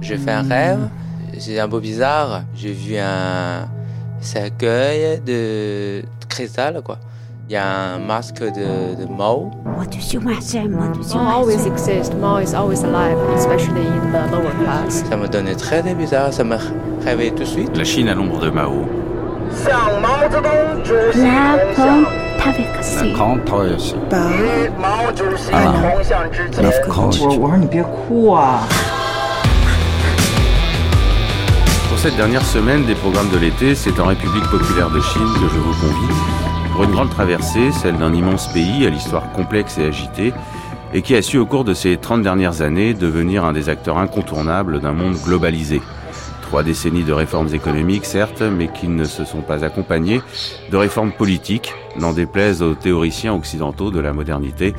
J'ai fait un rêve, c'est un peu bizarre. J'ai vu un cercueil de cristal, quoi. Il y a un masque de, de Mao. Mao always exists. Mao is always alive, especially in the lower class. Ça me donnait très bizarre, ça me réveillait tout de suite. La Chine à l'ombre de Mao. Pour cette dernière semaine des programmes de l'été, c'est en République populaire de Chine que je vous convie pour une grande traversée, celle d'un immense pays à l'histoire complexe et agitée, et qui a su au cours de ces 30 dernières années devenir un des acteurs incontournables d'un monde globalisé. Trois décennies de réformes économiques, certes, mais qui ne se sont pas accompagnées de réformes politiques, n'en déplaise aux théoriciens occidentaux de la modernité,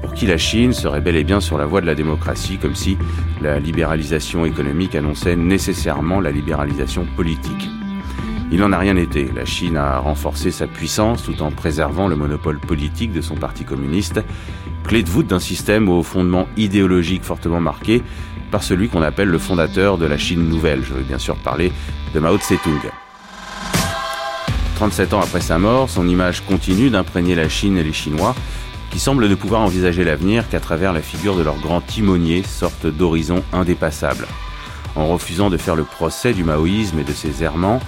pour qui la Chine serait bel et bien sur la voie de la démocratie, comme si la libéralisation économique annonçait nécessairement la libéralisation politique. Il n'en a rien été. La Chine a renforcé sa puissance tout en préservant le monopole politique de son parti communiste, clé de voûte d'un système au fondement idéologique fortement marqué par celui qu'on appelle le fondateur de la Chine nouvelle. Je veux bien sûr parler de Mao Tse-tung. 37 ans après sa mort, son image continue d'imprégner la Chine et les Chinois, qui semblent ne pouvoir envisager l'avenir qu'à travers la figure de leur grand timonier, sorte d'horizon indépassable. En refusant de faire le procès du maoïsme et de ses errements,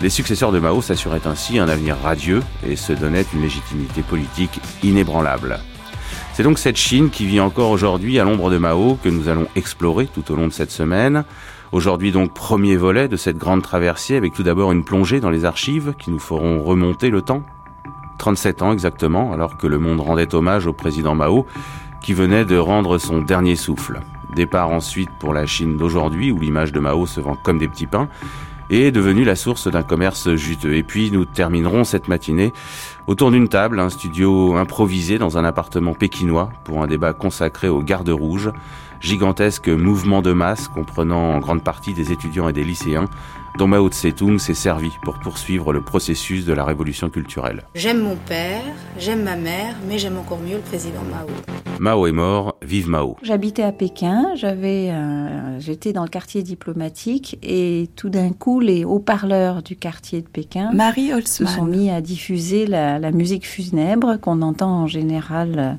les successeurs de Mao s'assuraient ainsi un avenir radieux et se donnaient une légitimité politique inébranlable. C'est donc cette Chine qui vit encore aujourd'hui à l'ombre de Mao que nous allons explorer tout au long de cette semaine. Aujourd'hui donc premier volet de cette grande traversée avec tout d'abord une plongée dans les archives qui nous feront remonter le temps. 37 ans exactement, alors que le monde rendait hommage au président Mao qui venait de rendre son dernier souffle. Départ ensuite pour la Chine d'aujourd'hui où l'image de Mao se vend comme des petits pains et est devenue la source d'un commerce juteux. Et puis nous terminerons cette matinée autour d'une table, un studio improvisé dans un appartement pékinois pour un débat consacré aux gardes rouges, gigantesque mouvement de masse comprenant en grande partie des étudiants et des lycéens dont Mao Tse-tung s'est servi pour poursuivre le processus de la révolution culturelle. J'aime mon père, j'aime ma mère, mais j'aime encore mieux le président Mao. Mao est mort, vive Mao. J'habitais à Pékin, j'avais, euh, j'étais dans le quartier diplomatique et tout d'un coup, les haut-parleurs du quartier de Pékin Marie se sont mis à diffuser la, la musique funèbre qu'on entend en général euh,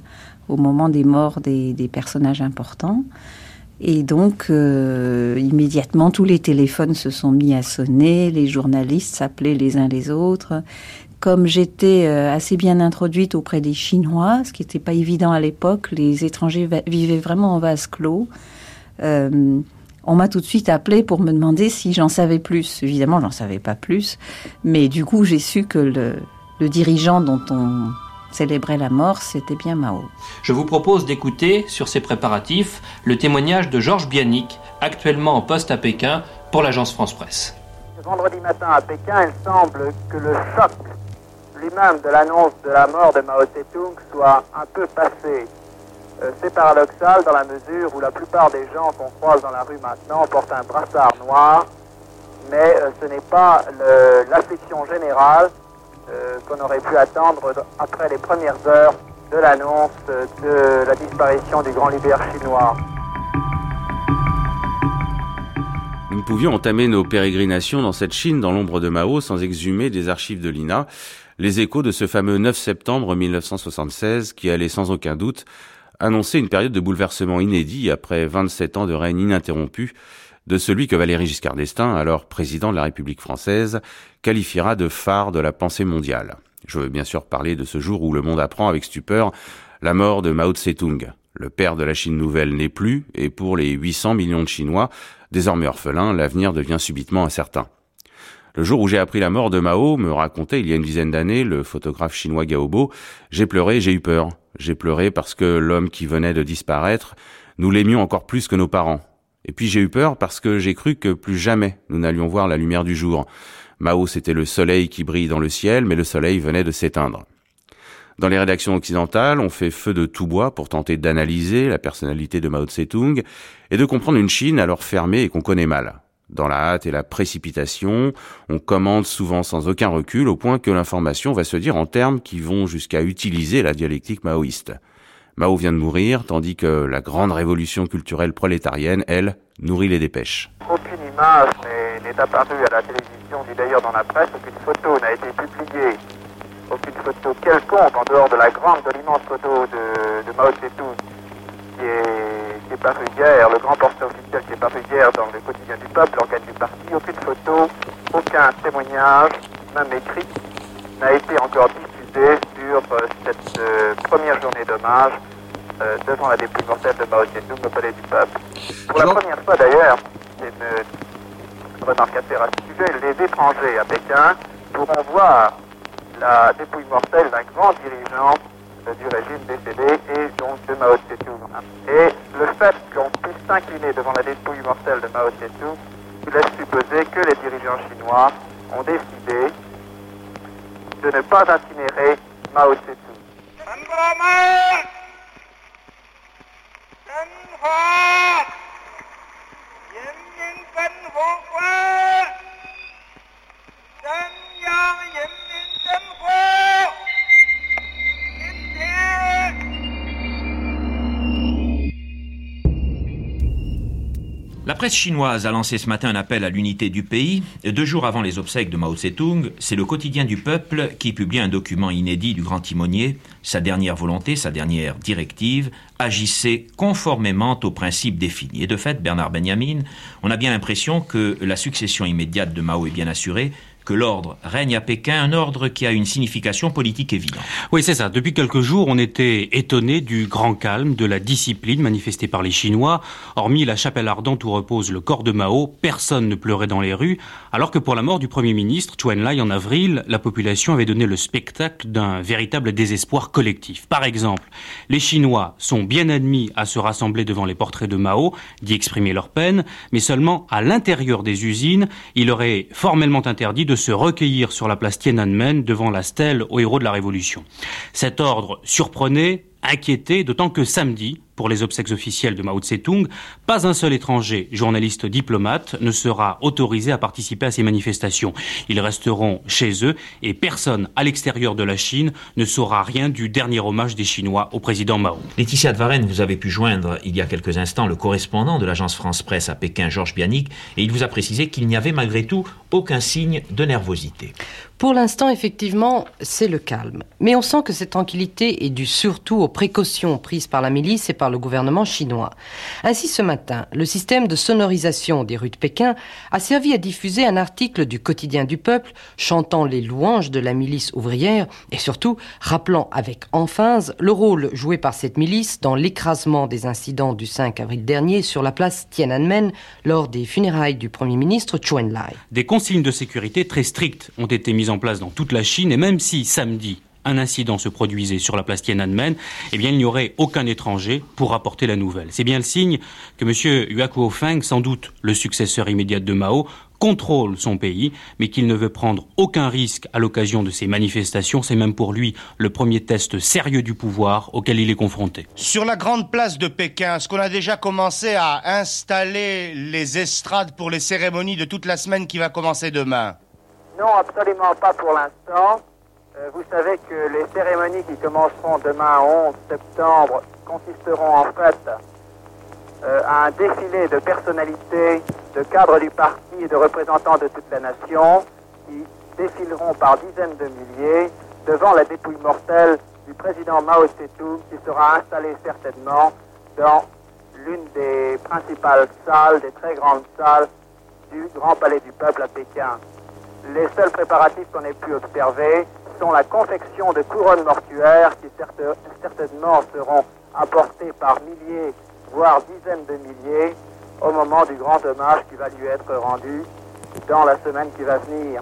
au moment des morts des, des personnages importants. Et donc, euh, immédiatement, tous les téléphones se sont mis à sonner, les journalistes s'appelaient les uns les autres. Comme j'étais euh, assez bien introduite auprès des Chinois, ce qui n'était pas évident à l'époque, les étrangers vivaient vraiment en vase clos. Euh, on m'a tout de suite appelé pour me demander si j'en savais plus. Évidemment, j'en savais pas plus, mais du coup, j'ai su que le, le dirigeant dont on célébrait la mort, c'était bien Mao. Je vous propose d'écouter, sur ces préparatifs, le témoignage de Georges Bianic, actuellement en poste à Pékin pour l'agence France Presse. Vendredi matin à Pékin, il semble que le choc lui-même de l'annonce de la mort de Mao Tse-tung soit un peu passé. Euh, c'est paradoxal dans la mesure où la plupart des gens qu'on croise dans la rue maintenant portent un brassard noir, mais euh, ce n'est pas l'affection générale euh, qu'on aurait pu attendre après les premières heures de l'annonce de la disparition du grand libère chinois. Nous pouvions entamer nos pérégrinations dans cette Chine dans l'ombre de Mao sans exhumer des archives de l'INA les échos de ce fameux 9 septembre 1976 qui allait sans aucun doute annoncer une période de bouleversement inédit après 27 ans de règne ininterrompu de celui que Valéry Giscard d'Estaing, alors président de la République française, qualifiera de phare de la pensée mondiale. Je veux bien sûr parler de ce jour où le monde apprend avec stupeur la mort de Mao Tse-tung. Le père de la Chine nouvelle n'est plus, et pour les 800 millions de Chinois, désormais orphelins, l'avenir devient subitement incertain. Le jour où j'ai appris la mort de Mao, me racontait il y a une dizaine d'années le photographe chinois Gaobo, j'ai pleuré, j'ai eu peur. J'ai pleuré parce que l'homme qui venait de disparaître, nous l'aimions encore plus que nos parents. Et puis j'ai eu peur parce que j'ai cru que plus jamais nous n'allions voir la lumière du jour. Mao, c'était le soleil qui brille dans le ciel, mais le soleil venait de s'éteindre. Dans les rédactions occidentales, on fait feu de tout bois pour tenter d'analyser la personnalité de Mao Tse-tung et de comprendre une Chine alors fermée et qu'on connaît mal. Dans la hâte et la précipitation, on commande souvent sans aucun recul au point que l'information va se dire en termes qui vont jusqu'à utiliser la dialectique maoïste. Mao vient de mourir, tandis que la grande révolution culturelle prolétarienne, elle, nourrit les dépêches. Aucune image n'est apparue à la télévision, ni d'ailleurs dans la presse, aucune photo n'a été publiée, aucune photo quelconque en dehors de la grande, de l'immense photo de, Mao Tse-tung qui est, paru hier, le grand portrait officiel qui est paru hier dans le quotidien du peuple, l'organe du parti, aucune photo, aucun témoignage, même écrit, n'a été encore sur euh, cette euh, première journée d'hommage euh, devant la dépouille mortelle de Mao Tse-tung au palais du peuple. Pour la première fois d'ailleurs, c'est une remarque à faire à ce sujet, les étrangers à Pékin pourront voir la dépouille mortelle d'un grand dirigeant du régime décédé et donc de Mao Tse-tung. Et le fait qu'on puisse s'incliner devant la dépouille mortelle de Mao Tse-tung laisse supposer que les dirigeants chinois ont décidé de ne pas incinérer Mao Tse-tung. La presse chinoise a lancé ce matin un appel à l'unité du pays. Deux jours avant les obsèques de Mao Tse-tung, c'est le quotidien du peuple qui publie un document inédit du grand timonier, sa dernière volonté, sa dernière directive, agissait conformément aux principes définis. Et de fait, Bernard Benjamin, on a bien l'impression que la succession immédiate de Mao est bien assurée, que l'ordre règne à Pékin, un ordre qui a une signification politique évidente. Oui, c'est ça. Depuis quelques jours, on était étonné du grand calme, de la discipline manifestée par les Chinois. Hormis la chapelle ardente où repose le corps de Mao, personne ne pleurait dans les rues, alors que pour la mort du Premier ministre, Chou Enlai, en avril, la population avait donné le spectacle d'un véritable désespoir collectif. Par exemple, les Chinois sont bien admis à se rassembler devant les portraits de Mao, d'y exprimer leur peine, mais seulement à l'intérieur des usines, il aurait formellement interdit de se recueillir sur la place Tiananmen devant la stèle aux héros de la Révolution. Cet ordre surprenait, inquiétait, d'autant que samedi, pour les obsèques officielles de Mao Tse-tung, pas un seul étranger, journaliste diplomate, ne sera autorisé à participer à ces manifestations. Ils resteront chez eux et personne à l'extérieur de la Chine ne saura rien du dernier hommage des Chinois au président Mao. Laetitia de Varenne, vous avez pu joindre il y a quelques instants le correspondant de l'agence France-Presse à Pékin, Georges Bianic, et il vous a précisé qu'il n'y avait malgré tout aucun signe de nervosité. Pour l'instant, effectivement, c'est le calme. Mais on sent que cette tranquillité est due surtout aux précautions prises par la milice et par le gouvernement chinois. Ainsi, ce matin, le système de sonorisation des rues de Pékin a servi à diffuser un article du quotidien du peuple chantant les louanges de la milice ouvrière et surtout rappelant avec emphase le rôle joué par cette milice dans l'écrasement des incidents du 5 avril dernier sur la place Tiananmen lors des funérailles du Premier ministre Chou Enlai. Des consignes de sécurité très strictes ont été mises en place dans toute la Chine et même si samedi un incident se produisait sur la place Tiananmen, eh bien, il n'y aurait aucun étranger pour rapporter la nouvelle. C'est bien le signe que M. Huakuo Feng, sans doute le successeur immédiat de Mao, contrôle son pays, mais qu'il ne veut prendre aucun risque à l'occasion de ces manifestations. C'est même pour lui le premier test sérieux du pouvoir auquel il est confronté. Sur la grande place de Pékin, est-ce qu'on a déjà commencé à installer les estrades pour les cérémonies de toute la semaine qui va commencer demain? Non, absolument pas pour l'instant. Euh, vous savez que les cérémonies qui commenceront demain 11 septembre consisteront en fait euh, à un défilé de personnalités, de cadres du parti et de représentants de toute la nation qui défileront par dizaines de milliers devant la dépouille mortelle du président Mao Tse-tung qui sera installé certainement dans l'une des principales salles, des très grandes salles du Grand Palais du Peuple à Pékin. Les seuls préparatifs qu'on ait pu observer sont la confection de couronnes mortuaires qui certainement seront apportées par milliers, voire dizaines de milliers, au moment du grand hommage qui va lui être rendu dans la semaine qui va venir.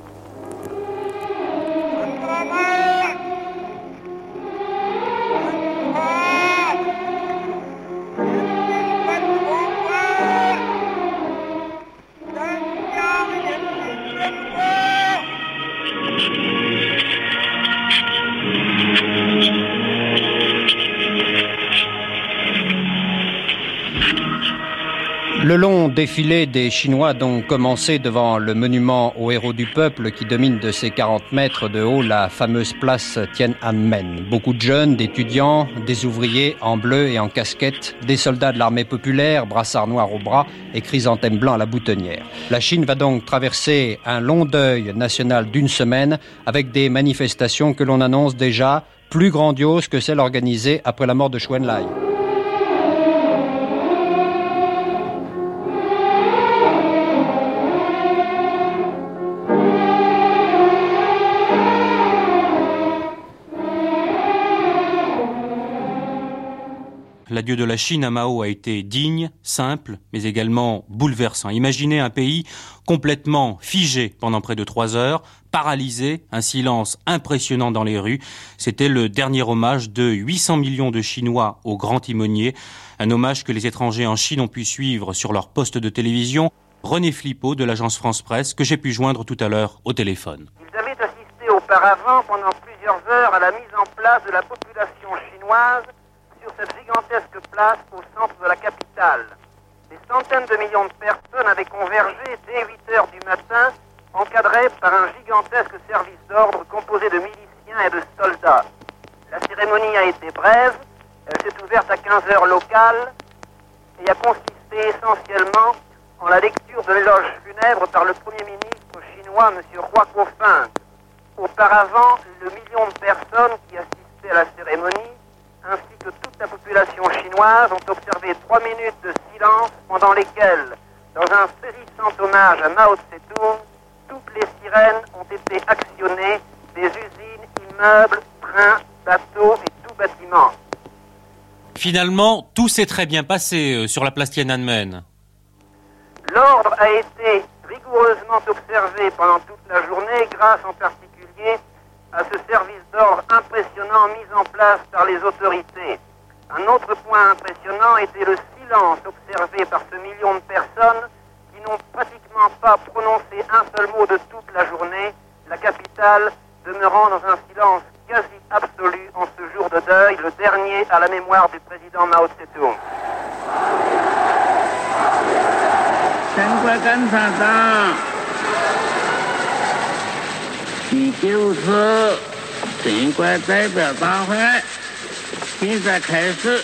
Défilé des Chinois donc commencé devant le monument aux héros du peuple qui domine de ses 40 mètres de haut la fameuse place Tiananmen. Beaucoup de jeunes, d'étudiants, des ouvriers en bleu et en casquette, des soldats de l'armée populaire, brassards noirs au bras et chrysanthèmes blancs à la boutonnière. La Chine va donc traverser un long deuil national d'une semaine avec des manifestations que l'on annonce déjà plus grandioses que celles organisées après la mort de Chuen Lai. L'adieu de la Chine à Mao a été digne, simple, mais également bouleversant. Imaginez un pays complètement figé pendant près de trois heures, paralysé, un silence impressionnant dans les rues. C'était le dernier hommage de 800 millions de Chinois au grand timonier, un hommage que les étrangers en Chine ont pu suivre sur leur poste de télévision. René Flippo de l'agence France Presse, que j'ai pu joindre tout à l'heure au téléphone. Ils avaient assisté auparavant pendant plusieurs heures à la mise en place de la population chinoise gigantesque place au centre de la capitale. Des centaines de millions de personnes avaient convergé dès 8 heures du matin, encadrées par un gigantesque service d'ordre composé de miliciens et de soldats. La cérémonie a été brève, elle s'est ouverte à 15 heures locales et a consisté essentiellement en la lecture de l'éloge funèbre par le Premier ministre chinois, M. Hua Kofeng. Auparavant, le million de personnes qui assistaient à la cérémonie ainsi que toute la population chinoise ont observé trois minutes de silence pendant lesquelles, dans un saisissant hommage à Mao Tse-tung, toutes les sirènes ont été actionnées des usines, immeubles, trains, bateaux et tout bâtiment. Finalement, tout s'est très bien passé euh, sur la place Tiananmen. L'ordre a été rigoureusement observé pendant toute la journée grâce en particulier à ce service d'ordre impressionnant mis en place par les autorités. Un autre point impressionnant était le silence observé par ce million de personnes qui n'ont pratiquement pas prononcé un seul mot de toute la journée, la capitale demeurant dans un silence quasi absolu en ce jour de deuil, le dernier à la mémoire du président Mao Tse-tung. 第九次全国代表大会现在开始。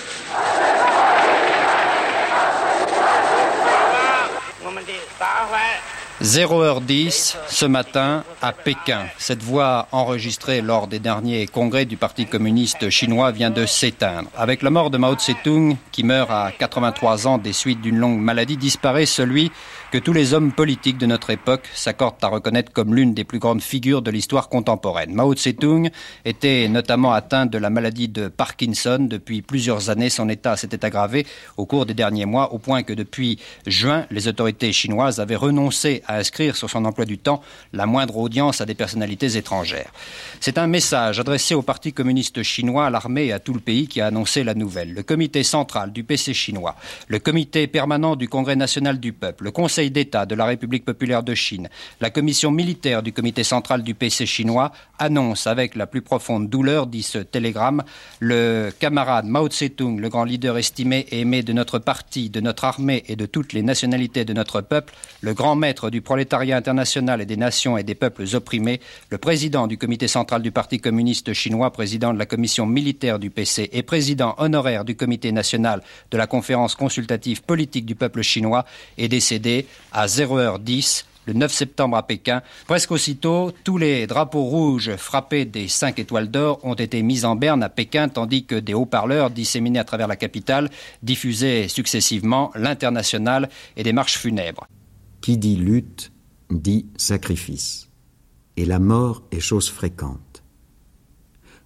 0h10 ce matin à Pékin. Cette voix enregistrée lors des derniers congrès du Parti communiste chinois vient de s'éteindre. Avec la mort de Mao Tse-tung, qui meurt à 83 ans des suites d'une longue maladie, disparaît celui que tous les hommes politiques de notre époque s'accordent à reconnaître comme l'une des plus grandes figures de l'histoire contemporaine. Mao Tse-tung était notamment atteint de la maladie de Parkinson. Depuis plusieurs années, son état s'était aggravé au cours des derniers mois, au point que depuis juin, les autorités chinoises avaient renoncé à inscrire sur son emploi du temps la moindre audience à des personnalités étrangères. C'est un message adressé au Parti communiste chinois, à l'armée et à tout le pays qui a annoncé la nouvelle. Le comité central du PC chinois, le comité permanent du Congrès national du peuple, le Conseil d'État de la République populaire de Chine, la commission militaire du comité central du PC chinois annonce avec la plus profonde douleur, dit ce télégramme, le camarade Mao Tse-tung, le grand leader estimé et aimé de notre parti, de notre armée et de toutes les nationalités de notre peuple, le grand maître du prolétariat international et des nations et des peuples opprimés, le président du comité central du Parti communiste chinois, président de la commission militaire du PC et président honoraire du comité national de la conférence consultative politique du peuple chinois, est décédé à 0h10 le 9 septembre à Pékin. Presque aussitôt, tous les drapeaux rouges frappés des cinq étoiles d'or ont été mis en berne à Pékin, tandis que des haut-parleurs disséminés à travers la capitale diffusaient successivement l'international et des marches funèbres. Qui dit lutte dit sacrifice. Et la mort est chose fréquente.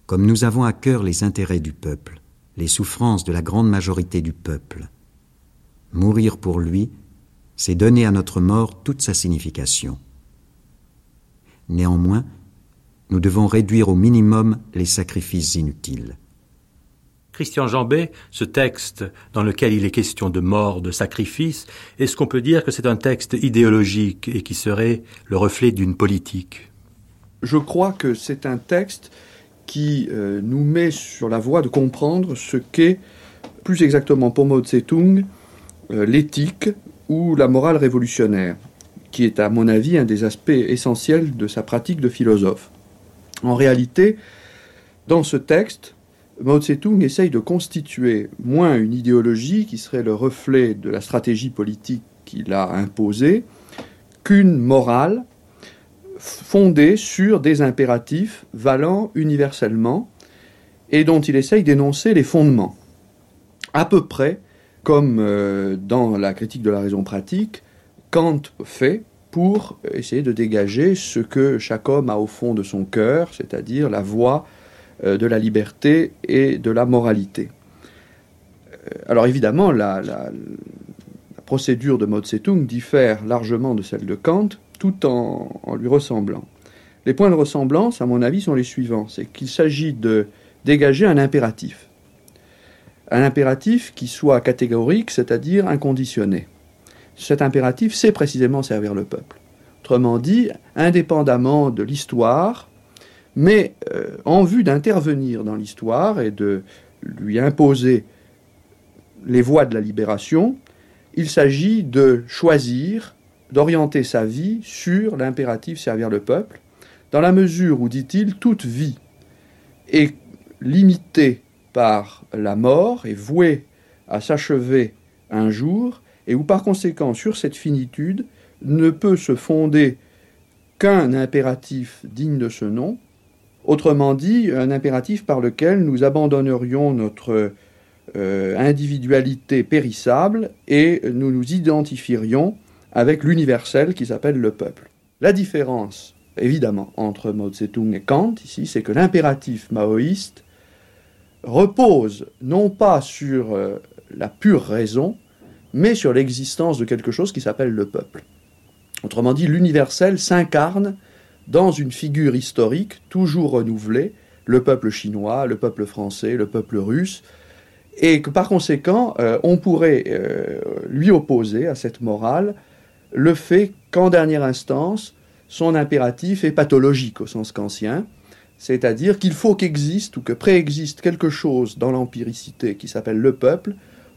Comme nous avons à cœur les intérêts du peuple, les souffrances de la grande majorité du peuple, mourir pour lui, c'est donner à notre mort toute sa signification. Néanmoins, nous devons réduire au minimum les sacrifices inutiles. Christian Jambet, ce texte dans lequel il est question de mort, de sacrifice, est-ce qu'on peut dire que c'est un texte idéologique et qui serait le reflet d'une politique? Je crois que c'est un texte qui euh, nous met sur la voie de comprendre ce qu'est, plus exactement pour Mao Tse-tung, euh, l'éthique ou la morale révolutionnaire, qui est à mon avis un des aspects essentiels de sa pratique de philosophe. En réalité, dans ce texte, Mao Tse-tung essaye de constituer moins une idéologie qui serait le reflet de la stratégie politique qu'il a imposée, qu'une morale fondée sur des impératifs valant universellement et dont il essaye d'énoncer les fondements. À peu près comme euh, dans la critique de la raison pratique, Kant fait pour essayer de dégager ce que chaque homme a au fond de son cœur, c'est-à-dire la voie de la liberté et de la moralité. Euh, alors évidemment, la, procédure de Mao Tse-tung diffère largement de celle de Kant, tout en, en lui ressemblant. Les points de ressemblance, à mon avis, sont les suivants. C'est qu'il s'agit de dégager un impératif. Un impératif qui soit catégorique, c'est-à-dire inconditionné. Cet impératif, c'est précisément servir le peuple. Autrement dit, indépendamment de l'histoire, mais euh, en vue d'intervenir dans l'histoire et de lui imposer les voies de la libération, il s'agit de choisir, d'orienter sa vie sur l'impératif servir le peuple, dans la mesure où, dit-il, toute vie est limitée par la mort est vouée à s'achever un jour, et où par conséquent sur cette finitude ne peut se fonder qu'un impératif digne de ce nom, autrement dit un impératif par lequel nous abandonnerions notre euh, individualité périssable et nous nous identifierions avec l'universel qui s'appelle le peuple. La différence, évidemment, entre Mao Tse-tung et Kant, ici, c'est que l'impératif maoïste repose non pas sur euh, la pure raison, mais sur l'existence de quelque chose qui s'appelle le peuple. Autrement dit, l'universel s'incarne dans une figure historique toujours renouvelée, le peuple chinois, le peuple français, le peuple russe, et que par conséquent, euh, on pourrait euh, lui opposer à cette morale le fait qu'en dernière instance, son impératif est pathologique au sens kantien, c'est-à-dire qu'il faut qu'existe ou que préexiste quelque chose dans l'empiricité qui s'appelle le peuple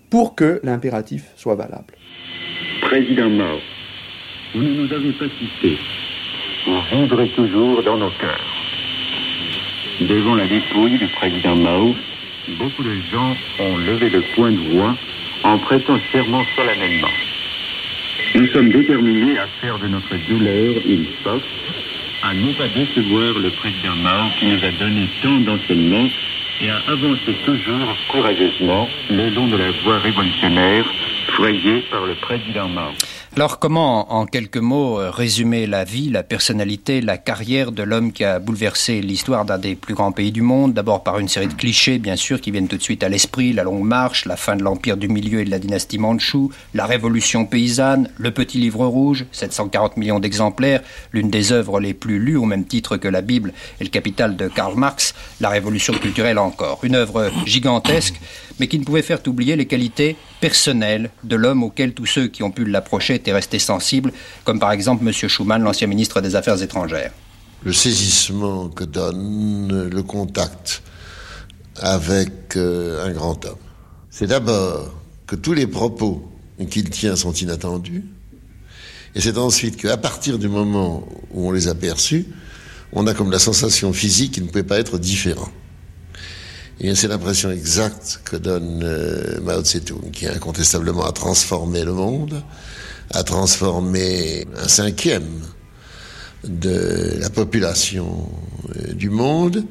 pour que l'impératif soit valable. Président Mao, vous ne nous avez pas quittés. Vous vivrez toujours dans nos cœurs. Devant la dépouille du président Mao, beaucoup de gens ont levé le point de voix en prêtant serment solennellement. Nous sommes déterminés à faire de notre douleur une force à non pas décevoir le président Mao qui nous a donné tant d'enseignements et à avancer toujours courageusement le long de la voie révolutionnaire frayée par le président Mao. Alors comment, en quelques mots, euh, résumer la vie, la personnalité, la carrière de l'homme qui a bouleversé l'histoire d'un des plus grands pays du monde? D'abord par une série de clichés, bien sûr, qui viennent tout de suite à l'esprit, la longue marche, la fin de l'empire du milieu et de la dynastie Mandchou, la révolution paysanne, le petit livre rouge, 740 millions d'exemplaires, l'une des œuvres les plus lues au même titre que la Bible et le capital de Karl Marx, la révolution culturelle encore. Une œuvre gigantesque mais qui ne pouvait faire oublier les qualités personnelles de l'homme auquel tous ceux qui ont pu l'approcher étaient restés sensibles, comme par exemple M. Schuman, l'ancien ministre des Affaires étrangères. Le saisissement que donne le contact avec euh, un grand homme, c'est d'abord que tous les propos qu'il tient sont inattendus, et c'est ensuite qu'à partir du moment où on les a perçus, on a comme la sensation physique qu'il ne pouvait pas être différent. C'est l'impression exacte que donne euh, Mao Tse-tung, qui incontestablement a transformé le monde, a transformé un cinquième de la population euh, du monde,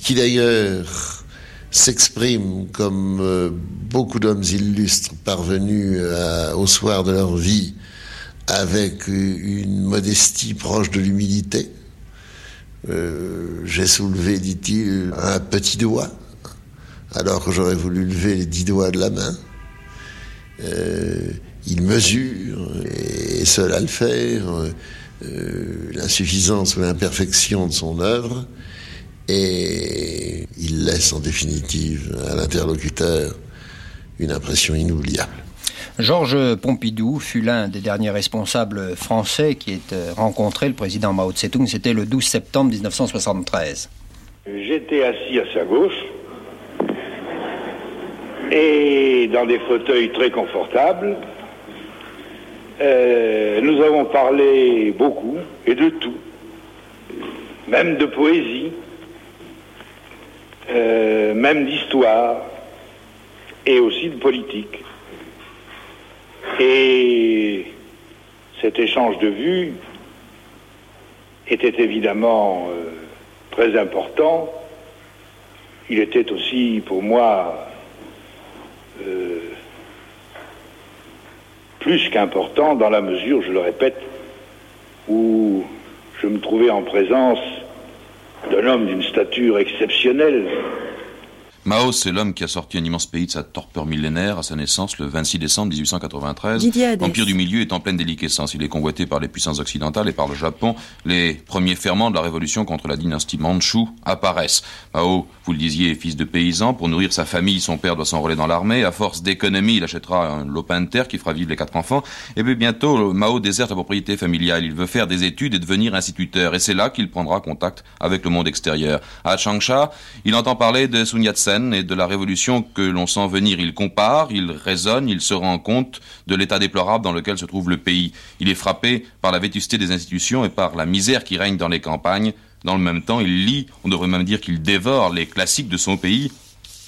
qui d'ailleurs s'exprime comme euh, beaucoup d'hommes illustres parvenus au soir de leur vie avec une modestie proche de l'humilité. J'ai soulevé, dit-il, un petit doigt alors que j'aurais voulu lever les dix doigts de la main. Euh, il mesure, et seul à le faire, euh, l'insuffisance ou l'imperfection de son œuvre, et il laisse en définitive à l'interlocuteur une impression inoubliable. Georges Pompidou fut l'un des derniers responsables français qui ait euh, rencontré le président Mao Tse-tung. C'était le 12 septembre 1973. J'étais assis à sa gauche, et dans des fauteuils très confortables. Euh, nous avons parlé beaucoup et de tout, même de poésie, euh, même d'histoire et aussi de politique. Et cet échange de vues était évidemment euh, très important. Il était aussi pour moi plus qu'important dans la mesure, je le répète, où je me trouvais en présence d'un homme d'une stature exceptionnelle, Mao, c'est l'homme qui a sorti un immense pays de sa torpeur millénaire à sa naissance le 26 décembre 1893. L'Empire du Milieu est en pleine déliquescence. Il est convoité par les puissances occidentales et par le Japon. Les premiers ferments de la révolution contre la dynastie Mandchou apparaissent. Mao, vous le disiez, est fils de paysan. Pour nourrir sa famille, son père doit s'enrôler dans l'armée. À force d'économie, il achètera un lopin de terre qui fera vivre les quatre enfants. Et puis bientôt, Mao déserte la propriété familiale. Il veut faire des études et devenir instituteur. Et c'est là qu'il prendra contact avec le monde extérieur. À Changsha, il entend parler de Sun Yat-sen et de la révolution que l'on sent venir. Il compare, il raisonne, il se rend compte de l'état déplorable dans lequel se trouve le pays. Il est frappé par la vétusté des institutions et par la misère qui règne dans les campagnes. Dans le même temps, il lit, on devrait même dire qu'il dévore les classiques de son pays,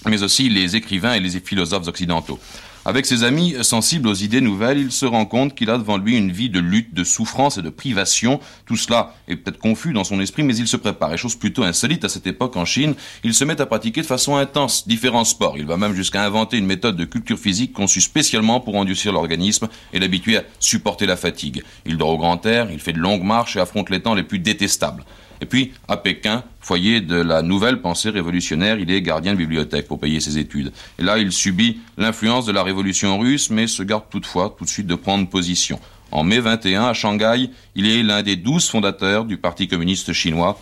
mais aussi les écrivains et les philosophes occidentaux. Avec ses amis sensibles aux idées nouvelles, il se rend compte qu'il a devant lui une vie de lutte, de souffrance et de privation. Tout cela est peut-être confus dans son esprit, mais il se prépare. Et chose plutôt insolite à cette époque en Chine, il se met à pratiquer de façon intense différents sports. Il va même jusqu'à inventer une méthode de culture physique conçue spécialement pour endurcir l'organisme et l'habituer à supporter la fatigue. Il dort au grand air, il fait de longues marches et affronte les temps les plus détestables. Et puis, à Pékin, foyer de la nouvelle pensée révolutionnaire, il est gardien de bibliothèque pour payer ses études. Et là, il subit l'influence de la révolution russe, mais se garde toutefois tout de suite de prendre position. En mai 21, à Shanghai, il est l'un des douze fondateurs du Parti communiste chinois,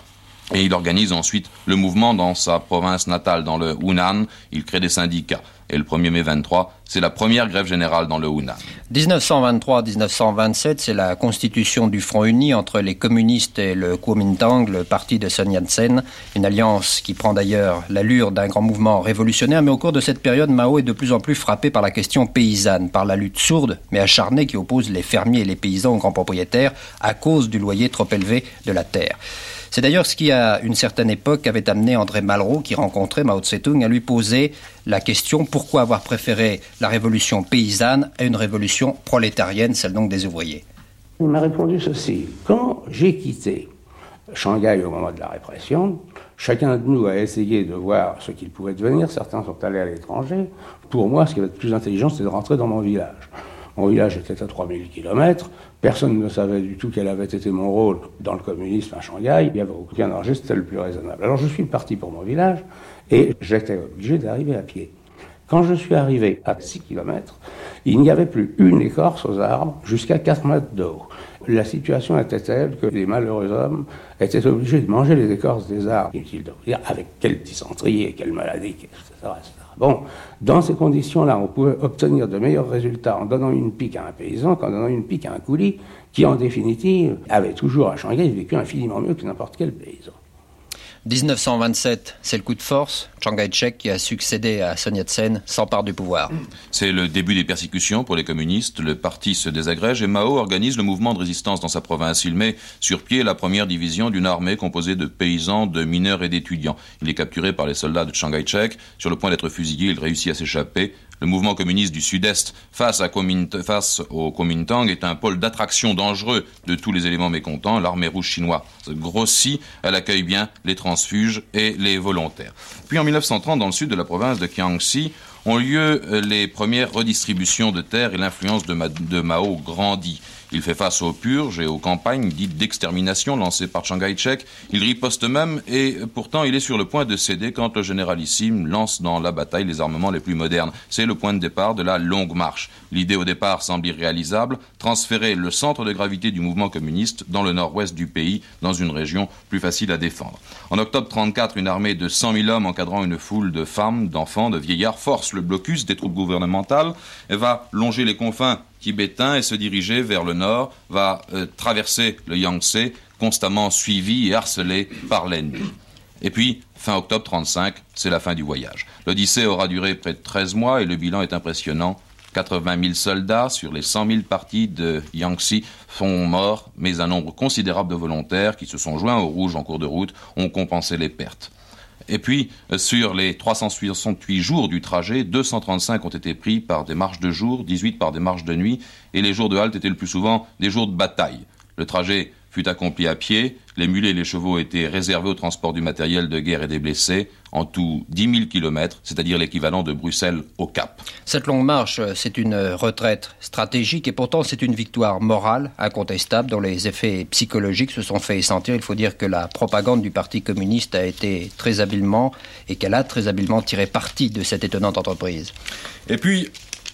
et il organise ensuite le mouvement dans sa province natale, dans le Hunan. Il crée des syndicats. Et le 1er mai 23, c'est la première grève générale dans le Hunan. 1923-1927, c'est la constitution du Front uni entre les communistes et le Kuomintang, le parti de Sun Yat-sen, une alliance qui prend d'ailleurs l'allure d'un grand mouvement révolutionnaire. Mais au cours de cette période, Mao est de plus en plus frappé par la question paysanne, par la lutte sourde mais acharnée qui oppose les fermiers et les paysans aux grands propriétaires à cause du loyer trop élevé de la terre. C'est d'ailleurs ce qui, à une certaine époque, avait amené André Malraux, qui rencontrait Mao Tse-tung, à lui poser la question pourquoi avoir préféré la révolution paysanne à une révolution prolétarienne, celle donc des ouvriers? Il m'a répondu ceci. Quand j'ai quitté Shanghai au moment de la répression, chacun de nous a essayé de voir ce qu'il pouvait devenir. Certains sont allés à l'étranger. Pour moi, ce qui avait le plus intelligent, c'était de rentrer dans mon village. Mon village était à 3000 km. Personne ne savait du tout quel avait été mon rôle dans le communisme à Shanghai. Il n'y avait aucun danger, c'était le plus raisonnable. Alors je suis parti pour mon village et j'étais obligé d'arriver à pied. Quand je suis arrivé à 6 km, il n'y avait plus une écorce aux arbres jusqu'à 4 mètres de haut. La situation était telle que les malheureux hommes étaient obligés de manger les écorces des arbres. Avec quelle dysenterie et quelle maladie. Bon, dans ces conditions-là, on pouvait obtenir de meilleurs résultats en donnant une pique à un paysan qu'en donnant une pique à un coulis, qui en définitive avait toujours à Shanghai vécu infiniment mieux que n'importe quel paysan. 1927, c'est le coup de force. Chiang Kai-shek, qui a succédé à Sun Yat-sen, s'empare du pouvoir. C'est le début des persécutions pour les communistes. Le parti se désagrège et Mao organise le mouvement de résistance dans sa province. Il met sur pied la première division d'une armée composée de paysans, de mineurs et d'étudiants. Il est capturé par les soldats de Chiang Kai-shek. Sur le point d'être fusillé, il réussit à s'échapper. Le mouvement communiste du Sud-Est face, face au Kuomintang est un pôle d'attraction dangereux de tous les éléments mécontents. L'armée rouge chinoise grossit, elle accueille bien les transfuges et les volontaires. Puis en 1930, dans le sud de la province de Kiangxi, ont lieu euh, les premières redistributions de terres et l'influence de Mao grandit. Il fait face aux purges et aux campagnes dites d'extermination lancées par Chiang Kai-shek. Il riposte même et pourtant il est sur le point de céder quand le généralissime lance dans la bataille les armements les plus modernes. C'est le point de départ de la longue marche. L'idée au départ semble irréalisable, transférer le centre de gravité du mouvement communiste dans le nord-ouest du pays, dans une région plus facile à défendre. En octobre 34, une armée de 100 000 hommes encadrant une foule de femmes, d'enfants, de vieillards force le blocus des troupes gouvernementales et va longer les confins tibétain et se diriger vers le nord, va euh, traverser le Yangtze, constamment suivi et harcelé par l'ennemi. Et puis, fin octobre 35, c'est la fin du voyage. L'Odyssée aura duré près de 13 mois et le bilan est impressionnant. 80 000 soldats sur les 100 000 partis de Yangtze sont morts, mais un nombre considérable de volontaires qui se sont joints aux rouges en cours de route ont compensé les pertes. Et puis, sur les 368 jours du trajet, 235 ont été pris par des marches de jour, 18 par des marches de nuit, et les jours de halte étaient le plus souvent des jours de bataille. Le trajet fut accompli à pied, les mulets et les chevaux étaient réservés au transport du matériel de guerre et des blessés, en tout 10 000 kilomètres, c'est-à-dire l'équivalent de Bruxelles au Cap. Cette longue marche, c'est une retraite stratégique et pourtant c'est une victoire morale incontestable dont les effets psychologiques se sont fait sentir. Il faut dire que la propagande du Parti communiste a été très habilement et qu'elle a très habilement tiré parti de cette étonnante entreprise. Et puis,